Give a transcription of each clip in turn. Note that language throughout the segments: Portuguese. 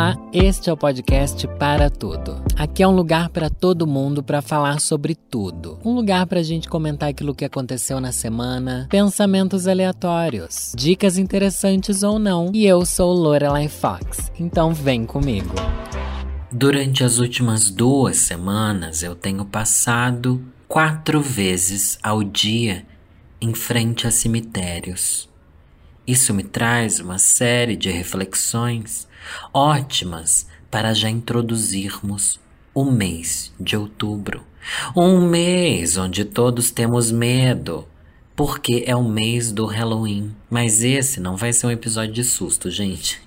Olá, este é o podcast Para Tudo. Aqui é um lugar para todo mundo para falar sobre tudo. Um lugar para a gente comentar aquilo que aconteceu na semana, pensamentos aleatórios, dicas interessantes ou não. E eu sou Lorelai Fox, então vem comigo. Durante as últimas duas semanas eu tenho passado quatro vezes ao dia em frente a cemitérios. Isso me traz uma série de reflexões ótimas para já introduzirmos o mês de outubro. Um mês onde todos temos medo, porque é o mês do Halloween. Mas esse não vai ser um episódio de susto, gente.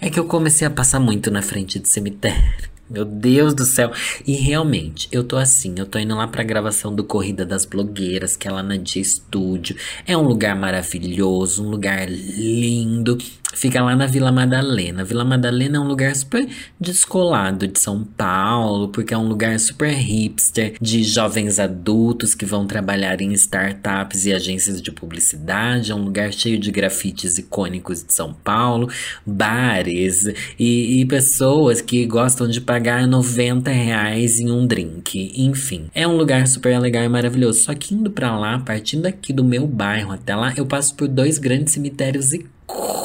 É que eu comecei a passar muito na frente de cemitério. Meu Deus do céu. E realmente, eu tô assim, eu tô indo lá pra gravação do Corrida das Blogueiras, que é lá na Dia Studio. É um lugar maravilhoso, um lugar lindo. Fica lá na Vila Madalena. Vila Madalena é um lugar super descolado de São Paulo, porque é um lugar super hipster de jovens adultos que vão trabalhar em startups e agências de publicidade. É um lugar cheio de grafites icônicos de São Paulo, bares e, e pessoas que gostam de pagar 90 reais em um drink. Enfim, é um lugar super legal e maravilhoso. Só que indo para lá, partindo aqui do meu bairro até lá, eu passo por dois grandes cemitérios icônicos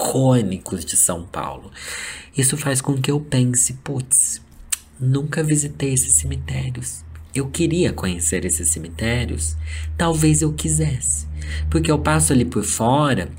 icônicos de São Paulo. Isso faz com que eu pense, putz, nunca visitei esses cemitérios. Eu queria conhecer esses cemitérios, talvez eu quisesse, porque eu passo ali por fora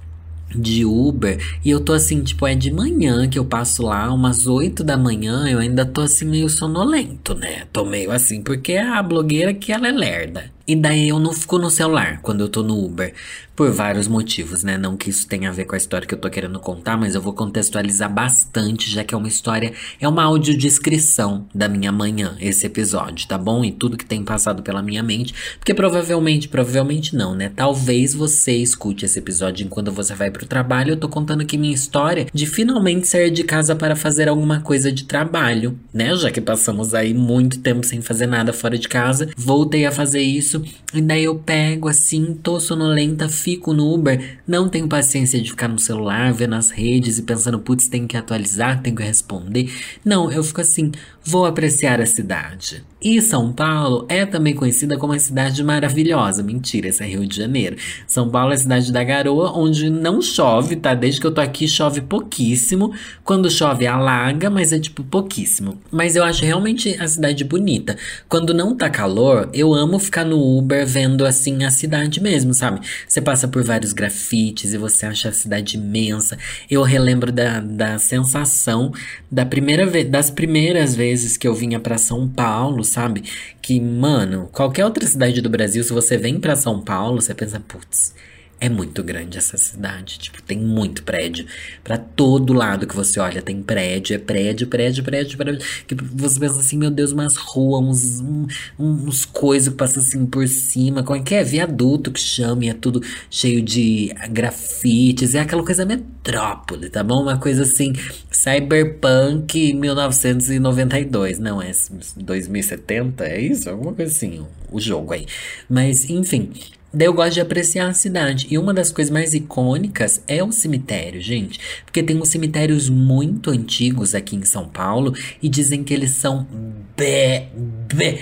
de Uber e eu tô assim, tipo, é de manhã que eu passo lá, umas 8 da manhã, eu ainda tô assim meio sonolento, né? Tô meio assim, porque a blogueira que ela é lerda. E daí eu não fico no celular quando eu tô no Uber. Por vários motivos, né? Não que isso tenha a ver com a história que eu tô querendo contar, mas eu vou contextualizar bastante, já que é uma história, é uma audiodescrição da minha manhã, esse episódio, tá bom? E tudo que tem passado pela minha mente. Porque provavelmente, provavelmente não, né? Talvez você escute esse episódio enquanto você vai pro trabalho. Eu tô contando aqui minha história de finalmente sair de casa para fazer alguma coisa de trabalho, né? Já que passamos aí muito tempo sem fazer nada fora de casa. Voltei a fazer isso isso. E daí eu pego assim, tô sonolenta, fico no Uber, não tenho paciência de ficar no celular, vendo as redes e pensando, putz, tem que atualizar, tem que responder. Não, eu fico assim, vou apreciar a cidade. E São Paulo é também conhecida como uma cidade maravilhosa. Mentira, esse é Rio de Janeiro. São Paulo é a cidade da garoa, onde não chove, tá? Desde que eu tô aqui chove pouquíssimo. Quando chove alaga, mas é tipo pouquíssimo. Mas eu acho realmente a cidade bonita. Quando não tá calor, eu amo ficar no Uber vendo assim a cidade mesmo, sabe? Você passa por vários grafites e você acha a cidade imensa. Eu relembro da, da sensação da primeira vez, das primeiras vezes que eu vinha para São Paulo sabe? Que, mano, qualquer outra cidade do Brasil, se você vem para São Paulo, você pensa, putz, é muito grande essa cidade, tipo, tem muito prédio. para todo lado que você olha tem prédio, é prédio, prédio, prédio, prédio. Que você pensa assim, meu Deus, umas ruas, uns, uns coisas que passam assim por cima. Como é que é? Viaduto que chama e é tudo cheio de grafites. É aquela coisa metrópole, tá bom? Uma coisa assim, cyberpunk 1992. Não, é 2070, é isso? Alguma coisa assim, o jogo aí. Mas, enfim. Daí eu gosto de apreciar a cidade. E uma das coisas mais icônicas é o cemitério, gente. Porque tem uns cemitérios muito antigos aqui em São Paulo e dizem que eles são be, be,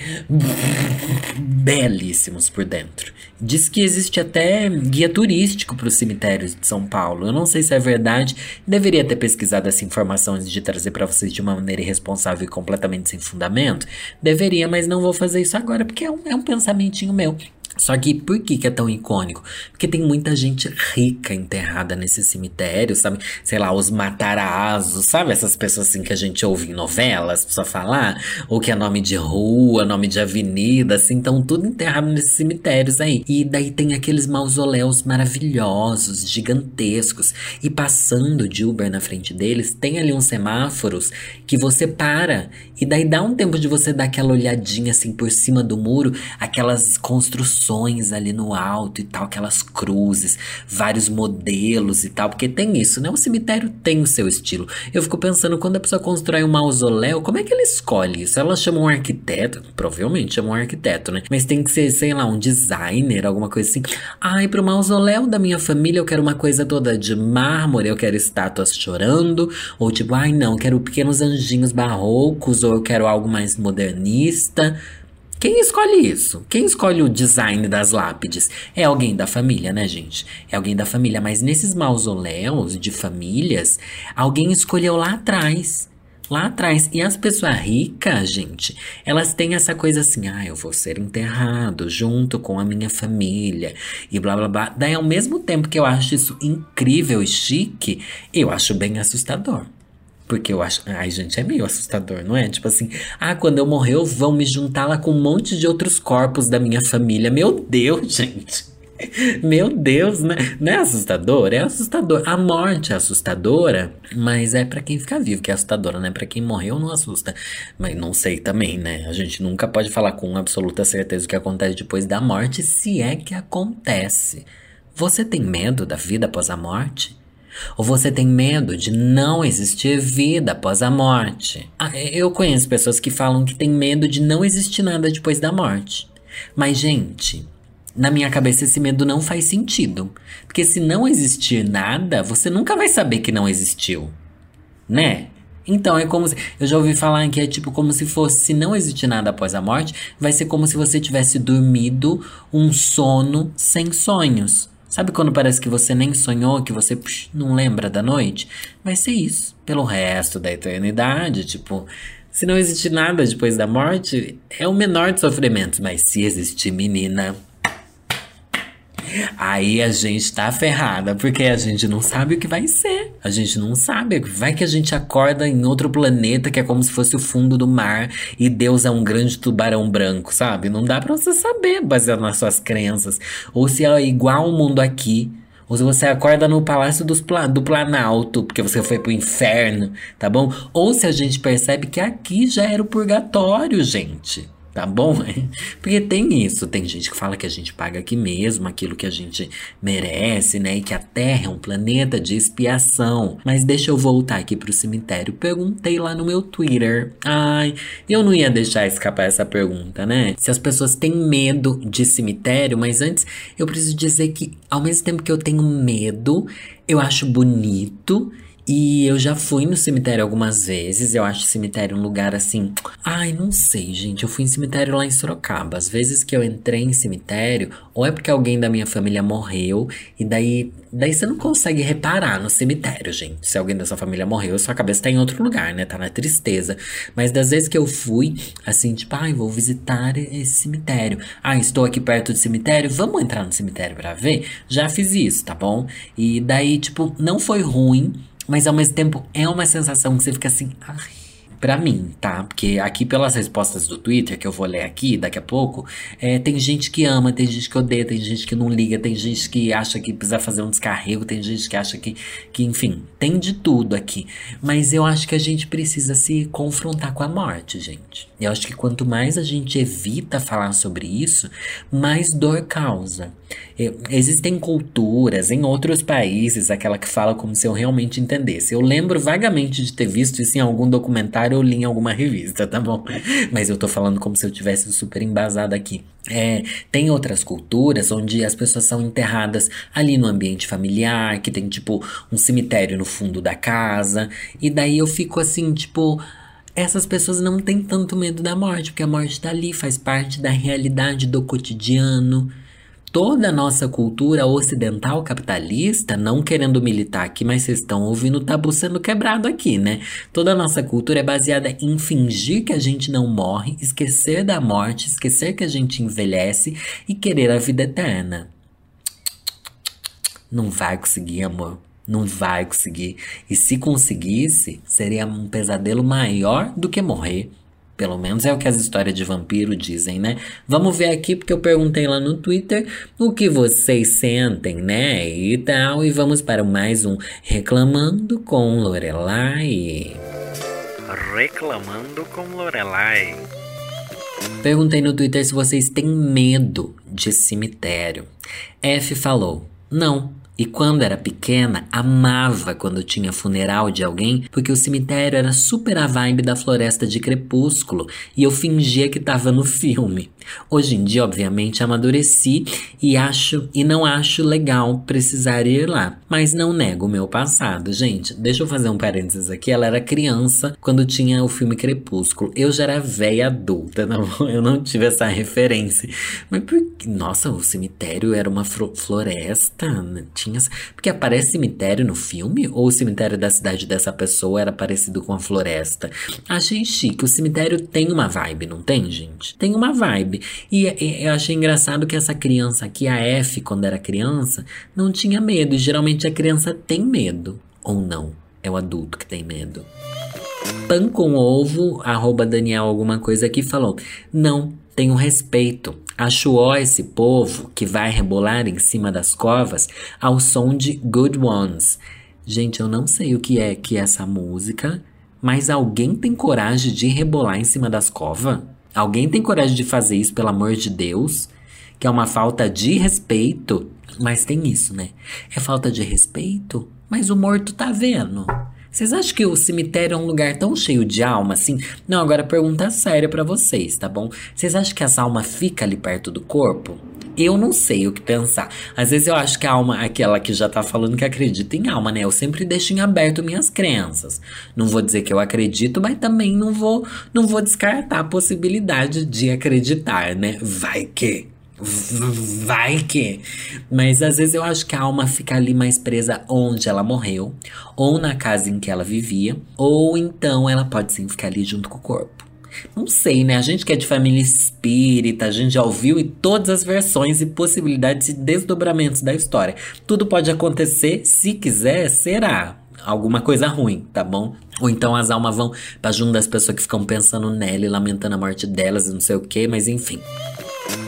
belíssimos por dentro. Diz que existe até guia turístico para os cemitérios de São Paulo. Eu não sei se é verdade. Deveria ter pesquisado essa informação antes de trazer para vocês de uma maneira irresponsável e completamente sem fundamento. Deveria, mas não vou fazer isso agora porque é um, é um pensamentinho meu. Só que por que, que é tão icônico? Porque tem muita gente rica enterrada nesse cemitério, sabe? Sei lá, os matarazos, sabe? Essas pessoas assim que a gente ouve em novelas, precisa falar, ou que é nome de rua, nome de avenida, assim, então tudo enterrado nesses cemitérios aí. E daí tem aqueles mausoléus maravilhosos, gigantescos, e passando de Uber na frente deles, tem ali uns semáforos que você para, e daí dá um tempo de você dar aquela olhadinha assim por cima do muro, aquelas construções ali no alto e tal, aquelas cruzes, vários modelos e tal, porque tem isso, né? O cemitério tem o seu estilo. Eu fico pensando, quando a pessoa constrói um mausoléu, como é que ela escolhe isso? Ela chama um arquiteto, provavelmente chama um arquiteto, né? Mas tem que ser, sei lá, um designer, alguma coisa assim. Ai, pro mausoléu da minha família eu quero uma coisa toda de mármore, eu quero estátuas chorando, ou tipo, ai não, eu quero pequenos anjinhos barrocos, ou eu quero algo mais modernista. Quem escolhe isso? Quem escolhe o design das lápides? É alguém da família, né, gente? É alguém da família. Mas nesses mausoléus de famílias, alguém escolheu lá atrás. Lá atrás. E as pessoas ricas, gente, elas têm essa coisa assim: ah, eu vou ser enterrado junto com a minha família e blá blá blá. Daí, ao mesmo tempo que eu acho isso incrível e chique, eu acho bem assustador. Porque eu acho. Ai, gente, é meio assustador, não é? Tipo assim, ah, quando eu morrer, vão me juntar lá com um monte de outros corpos da minha família. Meu Deus, gente. Meu Deus, né? Não é assustador? É assustador. A morte é assustadora, mas é para quem fica vivo que é assustadora, né? Para quem morreu não assusta. Mas não sei também, né? A gente nunca pode falar com absoluta certeza o que acontece depois da morte, se é que acontece. Você tem medo da vida após a morte? Ou você tem medo de não existir vida após a morte? Ah, eu conheço pessoas que falam que têm medo de não existir nada depois da morte. Mas, gente, na minha cabeça esse medo não faz sentido. Porque se não existir nada, você nunca vai saber que não existiu. Né? Então é como se. Eu já ouvi falar que é tipo como se fosse. Se não existir nada após a morte, vai ser como se você tivesse dormido um sono sem sonhos. Sabe quando parece que você nem sonhou, que você psh, não lembra da noite? Vai ser isso, pelo resto da eternidade. Tipo, se não existe nada depois da morte, é o menor de sofrimentos. Mas se existir, menina, Aí a gente tá ferrada, porque a gente não sabe o que vai ser. A gente não sabe. Vai que a gente acorda em outro planeta que é como se fosse o fundo do mar e Deus é um grande tubarão branco, sabe? Não dá pra você saber, baseado nas suas crenças. Ou se é igual o mundo aqui. Ou se você acorda no Palácio dos Pla do Planalto, porque você foi pro inferno, tá bom? Ou se a gente percebe que aqui já era o purgatório, gente tá bom? Porque tem isso, tem gente que fala que a gente paga aqui mesmo aquilo que a gente merece, né? E que a Terra é um planeta de expiação. Mas deixa eu voltar aqui pro cemitério. Perguntei lá no meu Twitter. Ai, eu não ia deixar escapar essa pergunta, né? Se as pessoas têm medo de cemitério, mas antes eu preciso dizer que ao mesmo tempo que eu tenho medo, eu acho bonito e eu já fui no cemitério algumas vezes. Eu acho cemitério um lugar assim. Ai, não sei, gente. Eu fui em cemitério lá em Sorocaba. Às vezes que eu entrei em cemitério, ou é porque alguém da minha família morreu, e daí. Daí você não consegue reparar no cemitério, gente. Se alguém da sua família morreu, sua cabeça tá em outro lugar, né? Tá na tristeza. Mas das vezes que eu fui, assim, tipo, ai, vou visitar esse cemitério. Ah, estou aqui perto do cemitério, vamos entrar no cemitério para ver? Já fiz isso, tá bom? E daí, tipo, não foi ruim mas ao mesmo tempo é uma sensação que você fica assim, ai, para mim, tá? Porque aqui pelas respostas do Twitter, que eu vou ler aqui daqui a pouco, é, tem gente que ama, tem gente que odeia, tem gente que não liga, tem gente que acha que precisa fazer um descarrego, tem gente que acha que, que enfim, tem de tudo aqui. Mas eu acho que a gente precisa se confrontar com a morte, gente. Eu acho que quanto mais a gente evita falar sobre isso, mais dor causa. Eu, existem culturas em outros países, aquela que fala como se eu realmente entendesse. Eu lembro vagamente de ter visto isso em algum documentário ou li em alguma revista, tá bom? Mas eu tô falando como se eu tivesse super embasado aqui. É, tem outras culturas onde as pessoas são enterradas ali no ambiente familiar, que tem tipo um cemitério no fundo da casa, e daí eu fico assim, tipo essas pessoas não têm tanto medo da morte, porque a morte está ali, faz parte da realidade do cotidiano. Toda a nossa cultura ocidental capitalista, não querendo militar aqui, mas vocês estão ouvindo o tabu sendo quebrado aqui, né? Toda a nossa cultura é baseada em fingir que a gente não morre, esquecer da morte, esquecer que a gente envelhece e querer a vida eterna. Não vai conseguir, amor. Não vai conseguir. E se conseguisse, seria um pesadelo maior do que morrer. Pelo menos é o que as histórias de vampiro dizem, né? Vamos ver aqui, porque eu perguntei lá no Twitter o que vocês sentem, né? E tal. E vamos para mais um Reclamando com Lorelai. Reclamando com Lorelai. Perguntei no Twitter se vocês têm medo de cemitério. F falou: Não, e quando era pequena, amava quando tinha funeral de alguém, porque o cemitério era super a vibe da floresta de crepúsculo e eu fingia que tava no filme. Hoje em dia, obviamente, amadureci e acho e não acho legal precisar ir lá, mas não nego o meu passado. Gente, deixa eu fazer um parênteses aqui. Ela era criança quando tinha o filme Crepúsculo. Eu já era velha adulta, não, eu não tive essa referência. Mas por nossa, o cemitério era uma floresta, né? tinha porque aparece cemitério no filme ou o cemitério da cidade dessa pessoa era parecido com a floresta? Achei chique. O cemitério tem uma vibe, não tem, gente? Tem uma vibe. E, e eu achei engraçado que essa criança aqui, a F, quando era criança, não tinha medo. E geralmente a criança tem medo. Ou não. É o adulto que tem medo. Pan com ovo, arroba Daniel alguma coisa aqui falou. Não, tenho respeito. Acho ó esse povo que vai rebolar em cima das covas ao som de Good Ones. Gente, eu não sei o que é que é essa música, mas alguém tem coragem de rebolar em cima das covas? Alguém tem coragem de fazer isso, pelo amor de Deus? Que é uma falta de respeito. Mas tem isso, né? É falta de respeito, mas o morto tá vendo. Vocês acham que o cemitério é um lugar tão cheio de alma assim? Não, agora pergunta séria para vocês, tá bom? Vocês acham que essa alma fica ali perto do corpo? Eu não sei o que pensar. Às vezes eu acho que a alma é aquela que já tá falando que acredita em alma, né? Eu sempre deixo em aberto minhas crenças. Não vou dizer que eu acredito, mas também não vou, não vou descartar a possibilidade de acreditar, né? Vai que. Vai que. Mas às vezes eu acho que a alma fica ali mais presa onde ela morreu, ou na casa em que ela vivia, ou então ela pode sim ficar ali junto com o corpo. Não sei, né? A gente que é de família espírita, a gente já ouviu e todas as versões e possibilidades e desdobramentos da história. Tudo pode acontecer, se quiser, será alguma coisa ruim, tá bom? Ou então as almas vão pra junto das pessoas que ficam pensando nela e lamentando a morte delas e não sei o que, mas enfim.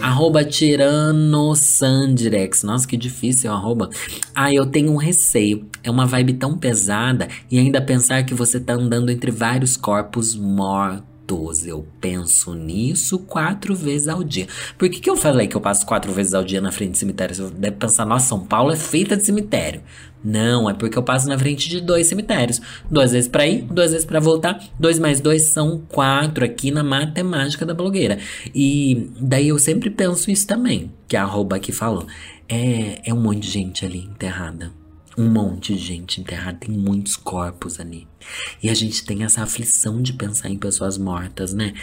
Arroba Tiranosandirex. Nossa, que difícil arroba. Ah, eu tenho um receio. É uma vibe tão pesada e ainda pensar que você tá andando entre vários corpos mortos eu penso nisso quatro vezes ao dia. Por que, que eu falei que eu passo quatro vezes ao dia na frente de cemitério? Você deve pensar, nossa, São Paulo é feita de cemitério. Não, é porque eu passo na frente de dois cemitérios. Duas vezes para ir, duas vezes para voltar. Dois mais dois são quatro aqui na matemática da blogueira. E daí eu sempre penso isso também, que a arroba aqui falou. É, é um monte de gente ali enterrada um monte de gente enterrada, tem muitos corpos ali. E a gente tem essa aflição de pensar em pessoas mortas, né?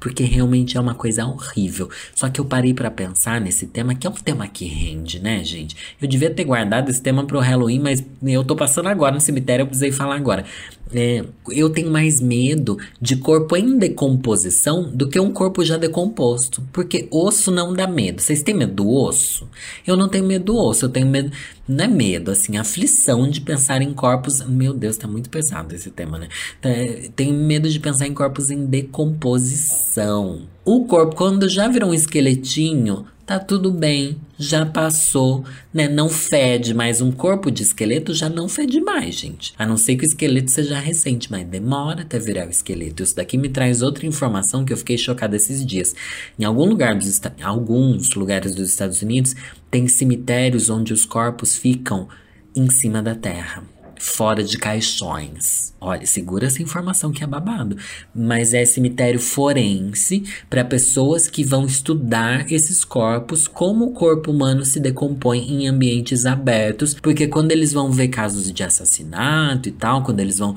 Porque realmente é uma coisa horrível. Só que eu parei para pensar nesse tema, que é um tema que rende, né, gente? Eu devia ter guardado esse tema pro Halloween, mas eu tô passando agora no cemitério, eu precisei falar agora. É, eu tenho mais medo de corpo em decomposição do que um corpo já decomposto. Porque osso não dá medo. Vocês têm medo do osso? Eu não tenho medo do osso, eu tenho medo. Não é medo, assim, aflição de pensar em corpos. Meu Deus, tá muito pesado esse tema, né? Tá, tenho medo de pensar em corpos em decomposição. O corpo, quando já virou um esqueletinho, tá tudo bem, já passou, né? Não fede, mas um corpo de esqueleto já não fede mais, gente. A não ser que o esqueleto seja recente, mas demora até virar o esqueleto. Isso daqui me traz outra informação que eu fiquei chocada esses dias. Em algum lugar dos alguns lugares dos Estados Unidos tem cemitérios onde os corpos ficam em cima da terra fora de caixões. Olha, segura essa informação que é babado. Mas é cemitério forense para pessoas que vão estudar esses corpos, como o corpo humano se decompõe em ambientes abertos, porque quando eles vão ver casos de assassinato e tal, quando eles vão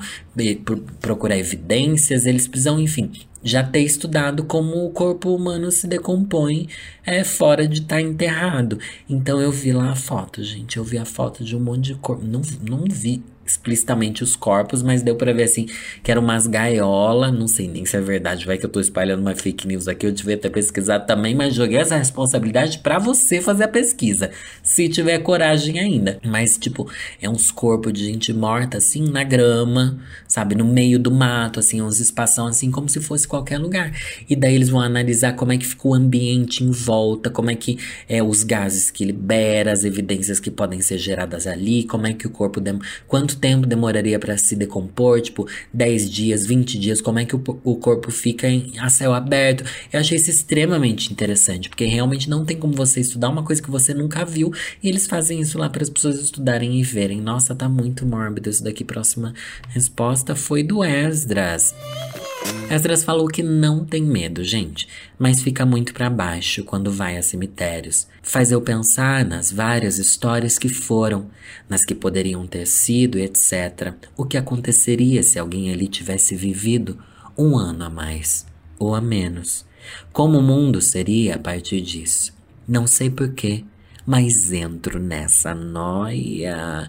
procurar evidências, eles precisam, enfim, já ter estudado como o corpo humano se decompõe é, fora de estar tá enterrado. Então eu vi lá a foto, gente. Eu vi a foto de um monte de corpo. Não, não vi explicitamente os corpos, mas deu para ver assim que eram umas gaiolas, não sei nem se é verdade, vai que eu tô espalhando uma fake news aqui, eu devia ter pesquisado também, mas joguei essa responsabilidade para você fazer a pesquisa, se tiver coragem ainda. Mas tipo, é uns corpos de gente morta assim na grama, sabe, no meio do mato, assim, uns espação assim como se fosse qualquer lugar. E daí eles vão analisar como é que fica o ambiente em volta, como é que é os gases que libera, as evidências que podem ser geradas ali, como é que o corpo dem quanto tempo demoraria para se decompor? Tipo, 10 dias, 20 dias? Como é que o, o corpo fica em, a céu aberto? Eu achei isso extremamente interessante, porque realmente não tem como você estudar uma coisa que você nunca viu e eles fazem isso lá para as pessoas estudarem e verem. Nossa, tá muito mórbido isso daqui. Próxima resposta foi do Esdras. Esdras falou que não tem medo, gente, mas fica muito para baixo quando vai a cemitérios. Faz eu pensar nas várias histórias que foram, nas que poderiam ter sido, etc. O que aconteceria se alguém ali tivesse vivido um ano a mais ou a menos? Como o mundo seria a partir disso? Não sei porquê, mas entro nessa noia.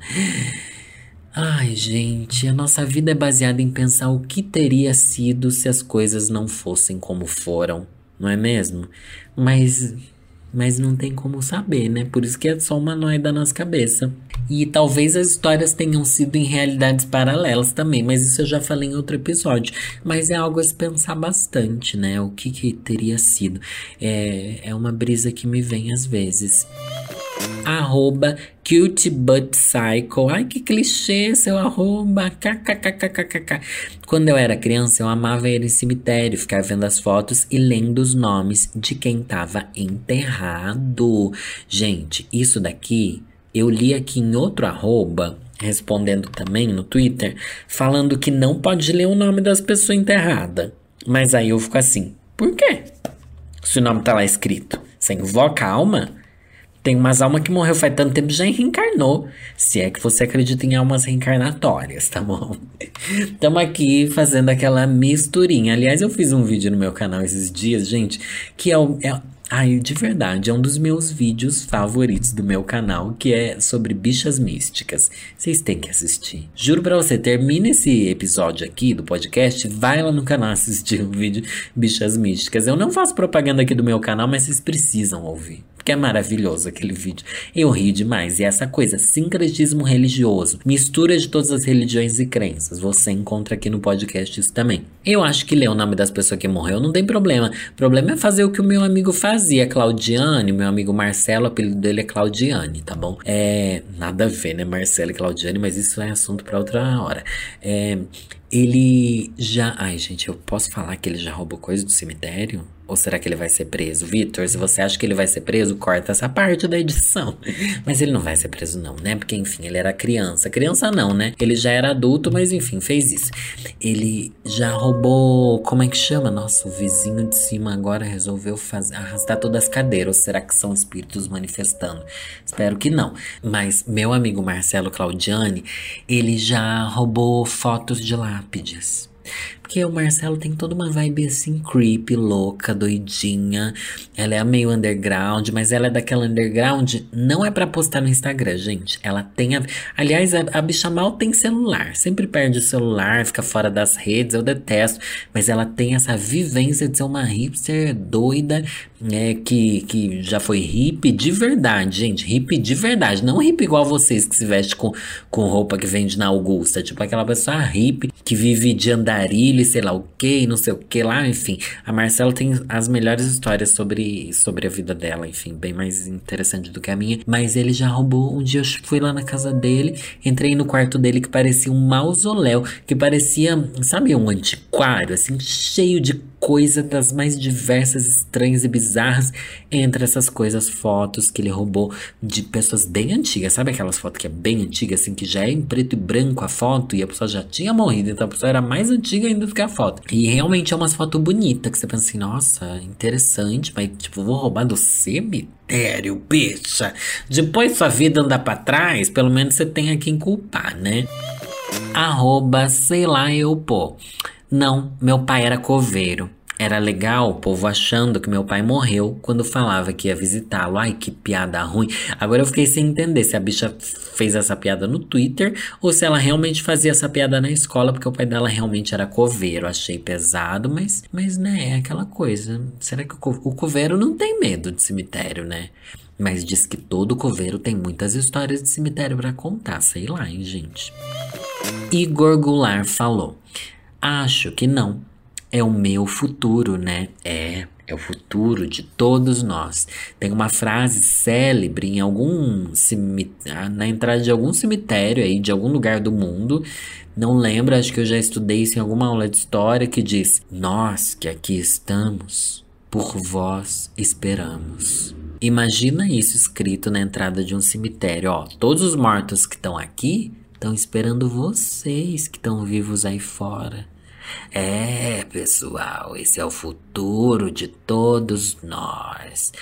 Ai, gente, a nossa vida é baseada em pensar o que teria sido se as coisas não fossem como foram, não é mesmo? Mas mas não tem como saber, né? Por isso que é só uma noia da nossa cabeça. E talvez as histórias tenham sido em realidades paralelas também, mas isso eu já falei em outro episódio. Mas é algo a se pensar bastante, né? O que, que teria sido. É, é uma brisa que me vem às vezes arroba cute but psycho. Ai, que clichê seu arroba. KKKKKK. Quando eu era criança, eu amava ir em cemitério, ficar vendo as fotos e lendo os nomes de quem tava enterrado. Gente, isso daqui eu li aqui em outro arroba, respondendo também no Twitter, falando que não pode ler o nome das pessoas enterradas. Mas aí eu fico assim, por quê? Se o nome tá lá escrito. Você invoca a alma? Tem umas almas que morreu faz tanto tempo já reencarnou. Se é que você acredita em almas reencarnatórias, tá bom? Estamos aqui fazendo aquela misturinha. Aliás, eu fiz um vídeo no meu canal esses dias, gente, que é, o, é Ai, de verdade, é um dos meus vídeos favoritos do meu canal, que é sobre bichas místicas. Vocês têm que assistir. Juro pra você, termina esse episódio aqui do podcast, vai lá no canal assistir o vídeo Bichas Místicas. Eu não faço propaganda aqui do meu canal, mas vocês precisam ouvir que é maravilhoso aquele vídeo. Eu ri demais. E essa coisa, sincretismo religioso, mistura de todas as religiões e crenças. Você encontra aqui no podcast isso também. Eu acho que ler o nome das pessoas que morreu não tem problema. O problema é fazer o que o meu amigo fazia, Claudiane, meu amigo Marcelo, o apelido dele é Claudiane, tá bom? É. Nada a ver, né? Marcelo e Claudiane, mas isso é assunto para outra hora. É. Ele já. Ai, gente, eu posso falar que ele já roubou coisa do cemitério? Ou será que ele vai ser preso? Vitor, se você acha que ele vai ser preso, corta essa parte da edição. Mas ele não vai ser preso, não, né? Porque, enfim, ele era criança. Criança não, né? Ele já era adulto, mas enfim, fez isso. Ele já roubou. Como é que chama? Nossa, o vizinho de cima agora resolveu fazer, arrastar todas as cadeiras. Ou será que são espíritos manifestando? Espero que não. Mas meu amigo Marcelo Claudiani, ele já roubou fotos de lápides. Porque o Marcelo tem toda uma vibe assim, creepy, louca, doidinha. Ela é meio underground, mas ela é daquela underground, não é para postar no Instagram, gente. Ela tem a. Aliás, a, a bicha mal tem celular. Sempre perde o celular, fica fora das redes, eu detesto. Mas ela tem essa vivência de ser uma hipster doida, é, que, que já foi hippie de verdade, gente. Hippie de verdade. Não hippie igual vocês que se veste com, com roupa que vende na Augusta. Tipo aquela pessoa hippie que vive de andarilho sei lá o que, não sei o que lá, enfim. A Marcela tem as melhores histórias sobre, sobre a vida dela, enfim, bem mais interessante do que a minha. Mas ele já roubou. Um dia eu fui lá na casa dele, entrei no quarto dele que parecia um mausoléu, que parecia, sabe, um antiquário, assim, cheio de coisa das mais diversas, estranhas e bizarras. Entre essas coisas, fotos que ele roubou de pessoas bem antigas. Sabe aquelas fotos que é bem antiga, assim, que já é em preto e branco a foto e a pessoa já tinha morrido, então a pessoa era mais antiga ainda do que a foto. E realmente é umas fotos bonitas que você pensa assim, nossa, interessante, mas tipo, vou roubar do cemitério, bicha. Depois sua vida andar pra trás, pelo menos você tem a quem culpar, né? Arroba, sei lá, eu pô. Não, meu pai era coveiro. Era legal o povo achando que meu pai morreu quando falava que ia visitá-lo. Ai, que piada ruim. Agora eu fiquei sem entender se a bicha fez essa piada no Twitter ou se ela realmente fazia essa piada na escola, porque o pai dela realmente era coveiro. Achei pesado, mas, mas né, é aquela coisa. Será que o, co o coveiro não tem medo de cemitério, né? Mas diz que todo coveiro tem muitas histórias de cemitério para contar, sei lá, hein, gente. Igor Goulart falou. Acho que não. É o meu futuro, né? É, é o futuro de todos nós. Tem uma frase célebre em algum na entrada de algum cemitério aí, de algum lugar do mundo. Não lembro, acho que eu já estudei isso em alguma aula de história que diz: Nós que aqui estamos, por vós esperamos. Imagina isso escrito na entrada de um cemitério, ó. Todos os mortos que estão aqui estão esperando vocês que estão vivos aí fora. É, pessoal, esse é o futuro de todos nós.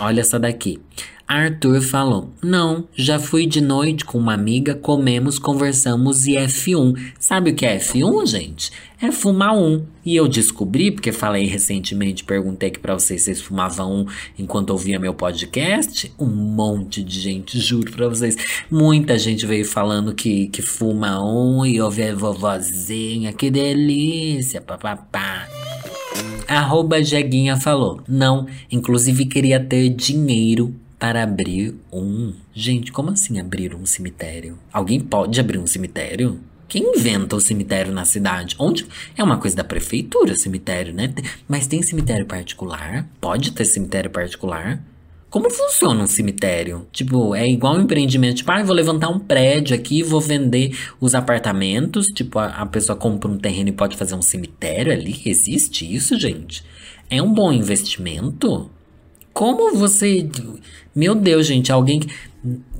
Olha essa daqui. Arthur falou: Não, já fui de noite com uma amiga, comemos, conversamos e F1. Sabe o que é F1, gente? É fumar um. E eu descobri, porque falei recentemente, perguntei aqui pra vocês se vocês fumavam um enquanto ouvia meu podcast. Um monte de gente, juro pra vocês. Muita gente veio falando que, que fuma um e ouve a vovozinha. Que delícia, papapá. Arroba Jeguinha falou: Não, inclusive queria ter dinheiro para abrir um. Gente, como assim abrir um cemitério? Alguém pode abrir um cemitério? Quem inventa o cemitério na cidade? Onde? É uma coisa da prefeitura, cemitério, né? Mas tem cemitério particular? Pode ter cemitério particular? Como funciona um cemitério? Tipo, é igual um empreendimento. Tipo, ah, vou levantar um prédio aqui, vou vender os apartamentos. Tipo, a, a pessoa compra um terreno e pode fazer um cemitério ali. Existe isso, gente? É um bom investimento? Como você. Meu Deus, gente, alguém.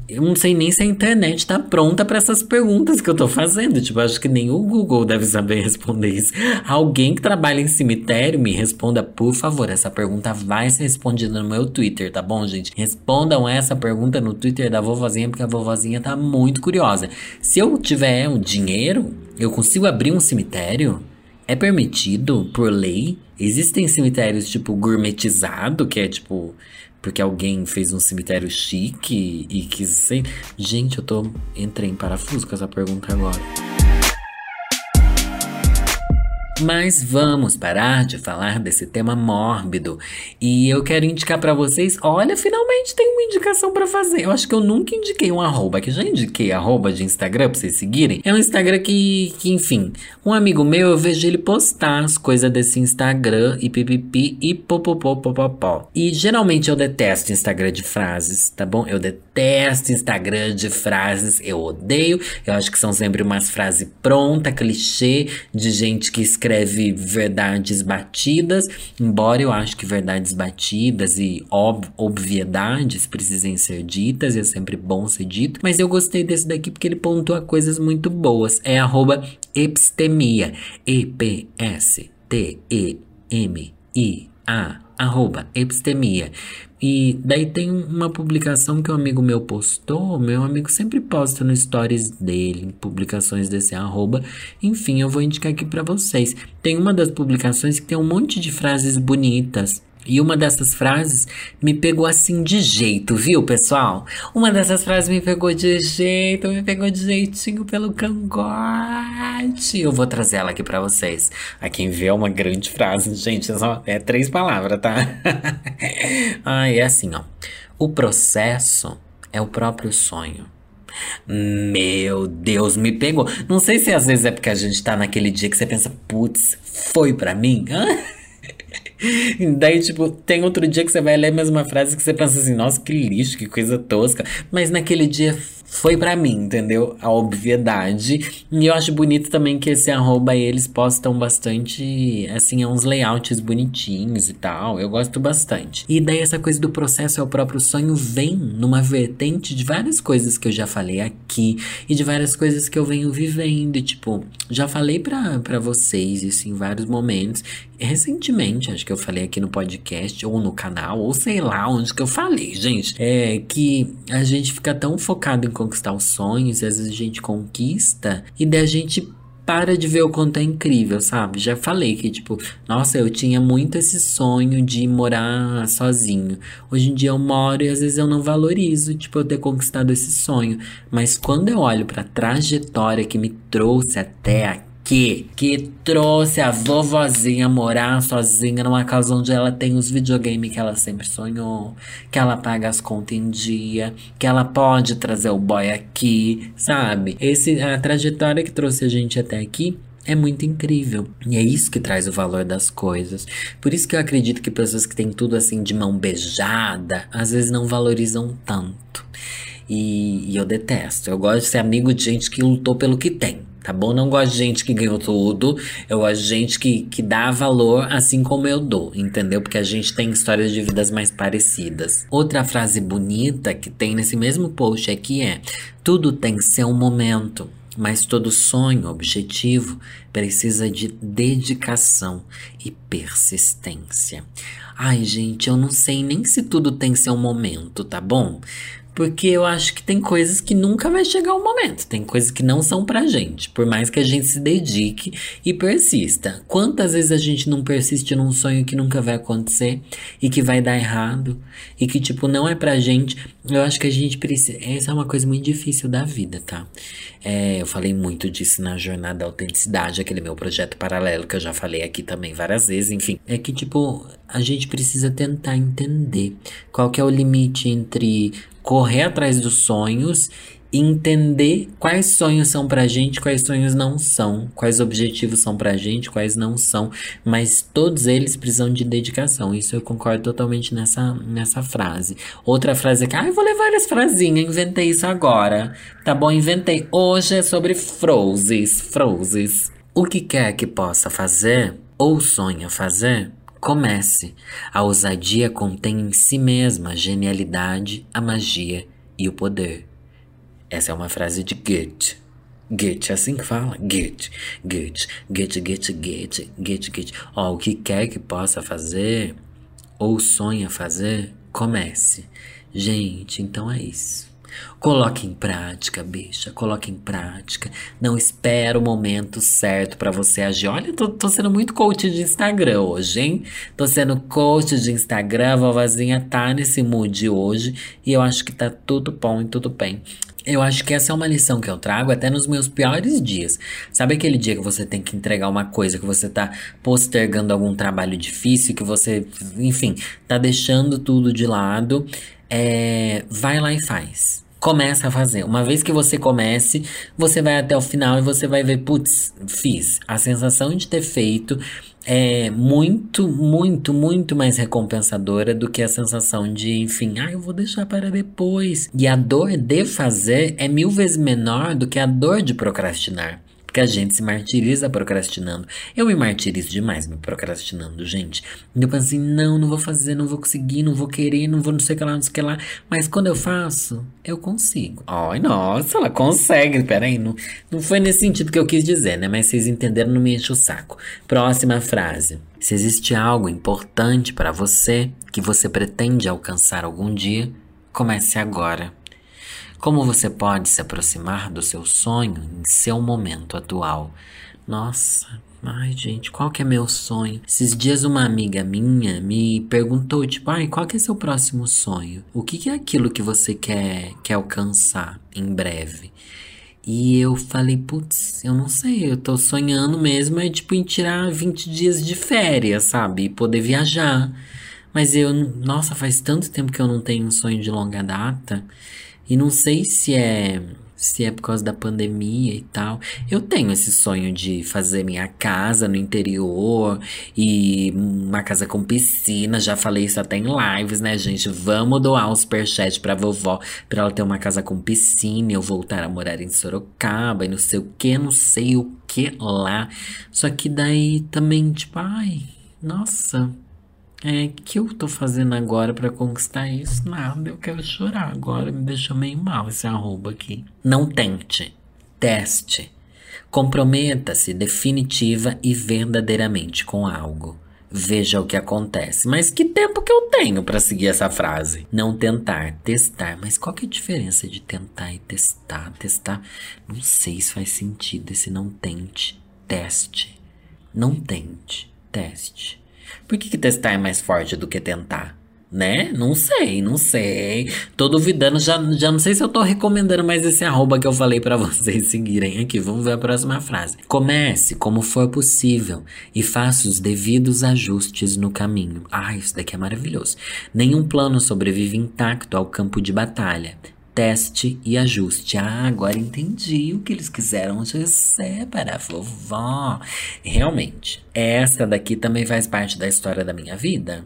Eu não sei nem se a internet tá pronta para essas perguntas que eu tô fazendo. Tipo, acho que nem o Google deve saber responder isso. Alguém que trabalha em cemitério, me responda, por favor. Essa pergunta vai ser respondida no meu Twitter, tá bom, gente? Respondam essa pergunta no Twitter da vovozinha, porque a vovozinha tá muito curiosa. Se eu tiver o dinheiro, eu consigo abrir um cemitério? É permitido por lei? Existem cemitérios tipo gourmetizado, que é tipo porque alguém fez um cemitério chique e quis. Gente, eu tô entrei em parafuso com essa pergunta agora. Mas vamos parar de falar desse tema mórbido. E eu quero indicar para vocês, olha, finalmente tem uma indicação para fazer. Eu acho que eu nunca indiquei um arroba, que já indiquei arroba de Instagram pra vocês seguirem. É um Instagram que, que enfim, um amigo meu, eu vejo ele postar as coisas desse Instagram e pipipi e popopopopopó. E geralmente eu detesto Instagram de frases, tá bom? Eu detesto Instagram de frases, eu odeio. Eu acho que são sempre umas frases pronta, clichê, de gente que escreve verdades batidas, embora eu acho que verdades batidas e ob obviedades precisem ser ditas, é sempre bom ser dito, mas eu gostei desse daqui porque ele pontua coisas muito boas. É arroba epistemia, E-P-S-T-E-M-I-A, arroba epistemia. E daí tem uma publicação que um amigo meu postou, meu amigo sempre posta no stories dele, publicações desse arroba. Enfim, eu vou indicar aqui para vocês. Tem uma das publicações que tem um monte de frases bonitas. E uma dessas frases me pegou assim de jeito, viu, pessoal? Uma dessas frases me pegou de jeito, me pegou de jeitinho pelo cangote. Eu vou trazer ela aqui para vocês. A quem vê é uma grande frase, gente, é só é três palavras, tá? ah, é assim, ó. O processo é o próprio sonho. Meu Deus, me pegou. Não sei se às vezes é porque a gente tá naquele dia que você pensa, putz, foi para mim. Daí, tipo, tem outro dia que você vai ler a mesma frase que você pensa assim, nossa, que lixo, que coisa tosca. Mas naquele dia foi para mim, entendeu? A obviedade. E eu acho bonito também que esse arroba eles postam bastante, assim, é uns layouts bonitinhos e tal. Eu gosto bastante. E daí essa coisa do processo é o próprio sonho vem numa vertente de várias coisas que eu já falei aqui e de várias coisas que eu venho vivendo. E, tipo, já falei para vocês isso em vários momentos. Recentemente, acho que eu falei aqui no podcast ou no canal, ou sei lá onde que eu falei, gente. É que a gente fica tão focado em conquistar os sonhos, e às vezes a gente conquista, e daí a gente para de ver o quanto é incrível, sabe? Já falei que, tipo, nossa, eu tinha muito esse sonho de morar sozinho. Hoje em dia eu moro e às vezes eu não valorizo, tipo, eu ter conquistado esse sonho. Mas quando eu olho para a trajetória que me trouxe até aqui, que que trouxe a vovozinha morar sozinha numa casa onde ela tem os videogames que ela sempre sonhou, que ela paga as contas em dia, que ela pode trazer o boy aqui, sabe? Esse a trajetória que trouxe a gente até aqui é muito incrível. E é isso que traz o valor das coisas. Por isso que eu acredito que pessoas que têm tudo assim de mão beijada, às vezes não valorizam tanto. E, e eu detesto. Eu gosto de ser amigo de gente que lutou pelo que tem tá bom? Não gosto de gente que ganhou tudo. Eu gosto de gente que, que dá valor assim como eu dou, entendeu? Porque a gente tem histórias de vidas mais parecidas. Outra frase bonita que tem nesse mesmo post aqui é: tudo tem seu momento. Mas todo sonho, objetivo, precisa de dedicação e persistência. Ai, gente, eu não sei nem se tudo tem seu momento, tá bom? Porque eu acho que tem coisas que nunca vai chegar o momento. Tem coisas que não são pra gente. Por mais que a gente se dedique e persista. Quantas vezes a gente não persiste num sonho que nunca vai acontecer e que vai dar errado e que, tipo, não é pra gente. Eu acho que a gente precisa. Essa é uma coisa muito difícil da vida, tá? É, eu falei muito disso na Jornada da Autenticidade, aquele meu projeto paralelo que eu já falei aqui também várias vezes. Enfim, é que, tipo, a gente precisa tentar entender qual que é o limite entre correr atrás dos sonhos entender quais sonhos são pra gente, quais sonhos não são, quais objetivos são pra gente, quais não são, mas todos eles precisam de dedicação. Isso eu concordo totalmente nessa, nessa frase. Outra frase que, ah, eu vou ler várias frasinhas, inventei isso agora. Tá bom, inventei. Hoje é sobre frozes, frozes. O que quer que possa fazer ou sonha fazer, Comece. A ousadia contém em si mesma a genialidade, a magia e o poder. Essa é uma frase de Goethe. Goethe, é assim que fala? Goethe, Goethe, Goethe, Goethe, Goethe, Goethe, Goethe. Ó, o que quer que possa fazer ou sonha fazer, comece. Gente, então é isso. Coloque em prática, bicha, coloque em prática. Não espera o momento certo para você agir. Olha, tô, tô, sendo muito coach de Instagram hoje, hein? Tô sendo coach de Instagram, a vovozinha tá nesse mood hoje e eu acho que tá tudo bom e tudo bem. Eu acho que essa é uma lição que eu trago até nos meus piores dias. Sabe aquele dia que você tem que entregar uma coisa, que você tá postergando algum trabalho difícil, que você, enfim, tá deixando tudo de lado? É, vai lá e faz Começa a fazer. Uma vez que você comece, você vai até o final e você vai ver, putz, fiz. A sensação de ter feito é muito, muito, muito mais recompensadora do que a sensação de, enfim, ah, eu vou deixar para depois. E a dor de fazer é mil vezes menor do que a dor de procrastinar. Porque a gente se martiriza procrastinando. Eu me martirizo demais me procrastinando, gente. Eu penso assim, não, não vou fazer, não vou conseguir, não vou querer, não vou não sei o que lá, não sei o que lá. Mas quando eu faço, eu consigo. Ai, nossa, ela consegue. Peraí, não, não foi nesse sentido que eu quis dizer, né? Mas vocês entenderam, não me enche o saco. Próxima frase. Se existe algo importante para você que você pretende alcançar algum dia, comece agora. Como você pode se aproximar do seu sonho em seu momento atual? Nossa, Ai, gente, qual que é meu sonho? Esses dias uma amiga minha me perguntou, tipo, ai, qual que é seu próximo sonho? O que, que é aquilo que você quer, quer alcançar em breve? E eu falei, putz, eu não sei, eu tô sonhando mesmo, é tipo em tirar 20 dias de férias, sabe? E poder viajar. Mas eu, nossa, faz tanto tempo que eu não tenho um sonho de longa data. E não sei se é se é por causa da pandemia e tal. Eu tenho esse sonho de fazer minha casa no interior e uma casa com piscina. Já falei isso até em lives, né, gente? Vamos doar um superchat pra vovó pra ela ter uma casa com piscina e eu voltar a morar em Sorocaba e não sei o que, não sei o que lá. Só que daí também, tipo, ai, nossa. É, que eu tô fazendo agora para conquistar isso? Nada, eu quero chorar agora, me deixou meio mal esse arroba aqui. Não tente, teste. Comprometa-se definitiva e verdadeiramente com algo. Veja o que acontece. Mas que tempo que eu tenho para seguir essa frase? Não tentar, testar. Mas qual que é a diferença de tentar e testar? Testar, não sei se faz sentido esse não tente, teste. Não tente, teste. Por que, que testar é mais forte do que tentar? Né? Não sei, não sei. Tô duvidando, já, já não sei se eu tô recomendando mais esse arroba que eu falei para vocês seguirem aqui. Vamos ver a próxima frase. Comece como for possível e faça os devidos ajustes no caminho. Ah, isso daqui é maravilhoso. Nenhum plano sobrevive intacto ao campo de batalha. Teste e ajuste. Ah, agora entendi o que eles quiseram dizer para a vovó. Realmente, essa daqui também faz parte da história da minha vida.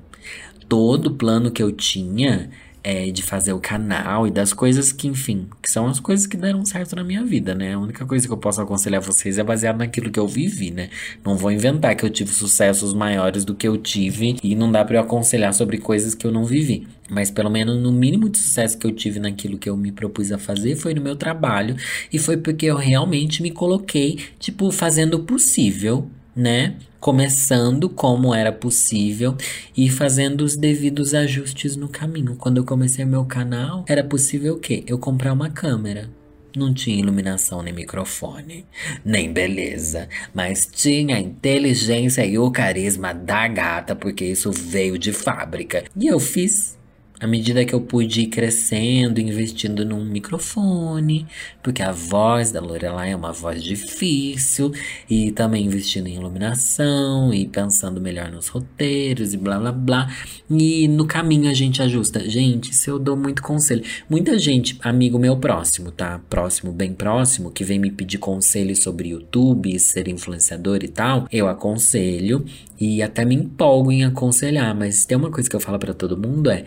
Todo plano que eu tinha é, de fazer o canal e das coisas que, enfim, que são as coisas que deram certo na minha vida, né? A única coisa que eu posso aconselhar vocês é baseado naquilo que eu vivi, né? Não vou inventar que eu tive sucessos maiores do que eu tive e não dá para eu aconselhar sobre coisas que eu não vivi. Mas pelo menos no mínimo de sucesso que eu tive naquilo que eu me propus a fazer foi no meu trabalho e foi porque eu realmente me coloquei, tipo, fazendo o possível né? Começando como era possível e fazendo os devidos ajustes no caminho. Quando eu comecei meu canal, era possível o quê? Eu comprar uma câmera. Não tinha iluminação nem microfone, nem beleza, mas tinha a inteligência e o carisma da gata, porque isso veio de fábrica. E eu fiz à medida que eu pude ir crescendo, investindo num microfone, porque a voz da Lorelai é uma voz difícil, e também investindo em iluminação e pensando melhor nos roteiros e blá blá blá. E no caminho a gente ajusta. Gente, se eu dou muito conselho. Muita gente, amigo meu próximo, tá? Próximo, bem próximo, que vem me pedir conselho sobre YouTube, ser influenciador e tal, eu aconselho e até me empolgo em aconselhar, mas tem uma coisa que eu falo para todo mundo é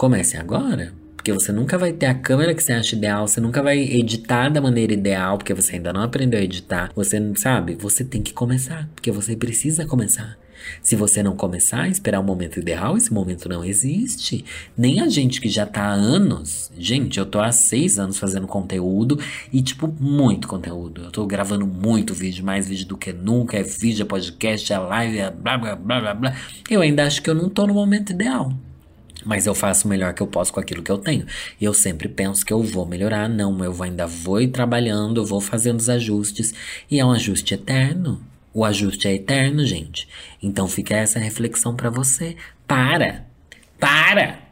Comece agora. Porque você nunca vai ter a câmera que você acha ideal, você nunca vai editar da maneira ideal, porque você ainda não aprendeu a editar. Você não sabe, você tem que começar, porque você precisa começar. Se você não começar esperar o momento ideal, esse momento não existe. Nem a gente que já tá há anos. Gente, eu tô há seis anos fazendo conteúdo e, tipo, muito conteúdo. Eu tô gravando muito vídeo, mais vídeo do que nunca. É vídeo, é podcast, é live, é blá blá blá blá blá. Eu ainda acho que eu não tô no momento ideal. Mas eu faço o melhor que eu posso com aquilo que eu tenho. E eu sempre penso que eu vou melhorar. Não, eu ainda vou trabalhando, eu vou fazendo os ajustes. E é um ajuste eterno. O ajuste é eterno, gente. Então fica essa reflexão para você. Para! Para!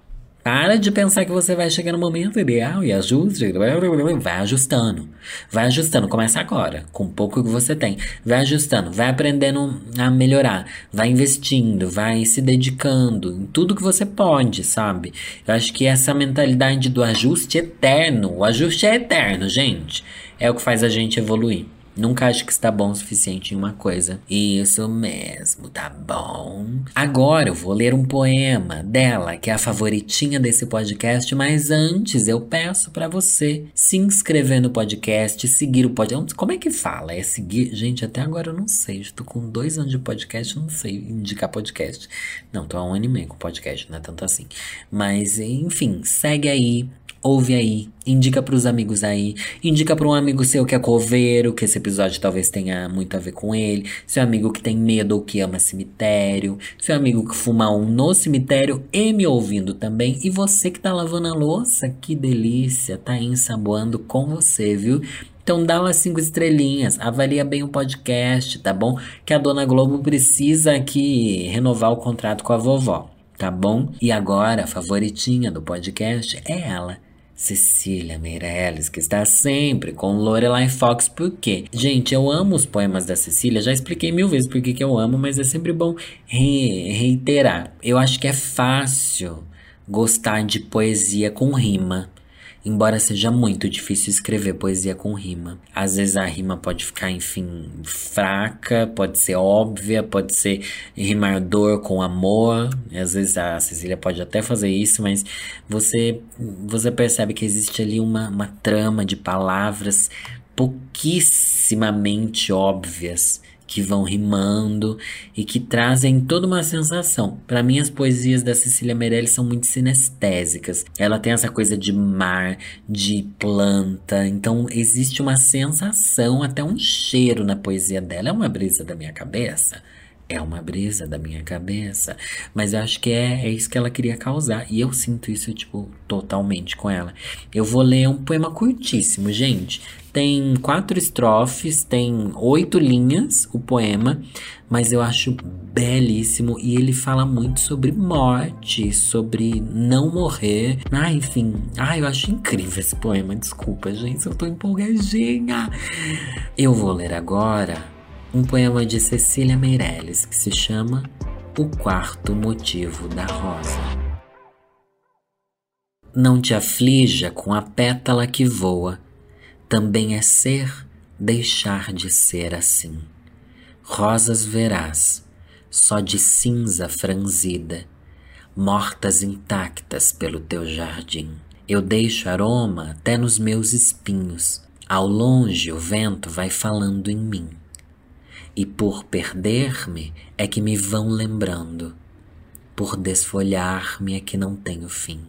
Para de pensar que você vai chegar no momento ideal e ajuste. Vai ajustando. Vai ajustando. Começa agora, com pouco que você tem. Vai ajustando, vai aprendendo a melhorar. Vai investindo, vai se dedicando em tudo que você pode, sabe? Eu acho que essa mentalidade do ajuste eterno, o ajuste é eterno, gente, é o que faz a gente evoluir. Nunca acho que está bom o suficiente em uma coisa. Isso mesmo, tá bom? Agora eu vou ler um poema dela, que é a favoritinha desse podcast, mas antes eu peço para você se inscrever no podcast, seguir o podcast. Como é que fala? É seguir? Gente, até agora eu não sei. Estou com dois anos de podcast, não sei indicar podcast. Não, tô há um ano e meio com podcast, não é tanto assim. Mas, enfim, segue aí, ouve aí, indica para os amigos aí, indica para um amigo seu que é coveiro, que esse episódio talvez tenha muito a ver com ele, seu amigo que tem medo ou que ama cemitério, seu amigo que fuma um no cemitério e me ouvindo também, e você que tá lavando a louça, que delícia, tá ensaboando com você, viu? Então dá umas cinco estrelinhas, avalia bem o podcast, tá bom? Que a Dona Globo precisa aqui renovar o contrato com a vovó, tá bom? E agora, a favoritinha do podcast é ela, Cecília Meirelles, que está sempre com Lorelai Fox, por quê? Gente, eu amo os poemas da Cecília, já expliquei mil vezes por que eu amo, mas é sempre bom re reiterar. Eu acho que é fácil gostar de poesia com rima. Embora seja muito difícil escrever poesia com rima. Às vezes a rima pode ficar, enfim, fraca, pode ser óbvia, pode ser rimar dor com amor. Às vezes a Cecília pode até fazer isso, mas você, você percebe que existe ali uma, uma trama de palavras pouquíssimamente óbvias que vão rimando e que trazem toda uma sensação. Para mim, as poesias da Cecília Meirelles são muito sinestésicas. Ela tem essa coisa de mar, de planta, então existe uma sensação, até um cheiro na poesia dela. É uma brisa da minha cabeça. É uma brisa da minha cabeça, mas eu acho que é, é isso que ela queria causar. E eu sinto isso, tipo, totalmente com ela. Eu vou ler um poema curtíssimo, gente. Tem quatro estrofes, tem oito linhas o poema, mas eu acho belíssimo e ele fala muito sobre morte, sobre não morrer. Ah, enfim. Ah, eu acho incrível esse poema. Desculpa, gente, eu tô empolgadinha. Eu vou ler agora um poema de Cecília Meirelles que se chama O Quarto Motivo da Rosa. Não te aflija com a pétala que voa, também é ser deixar de ser assim. Rosas verás, só de cinza franzida, mortas intactas pelo teu jardim. Eu deixo aroma até nos meus espinhos, ao longe o vento vai falando em mim. E por perder-me é que me vão lembrando, por desfolhar-me é que não tenho fim.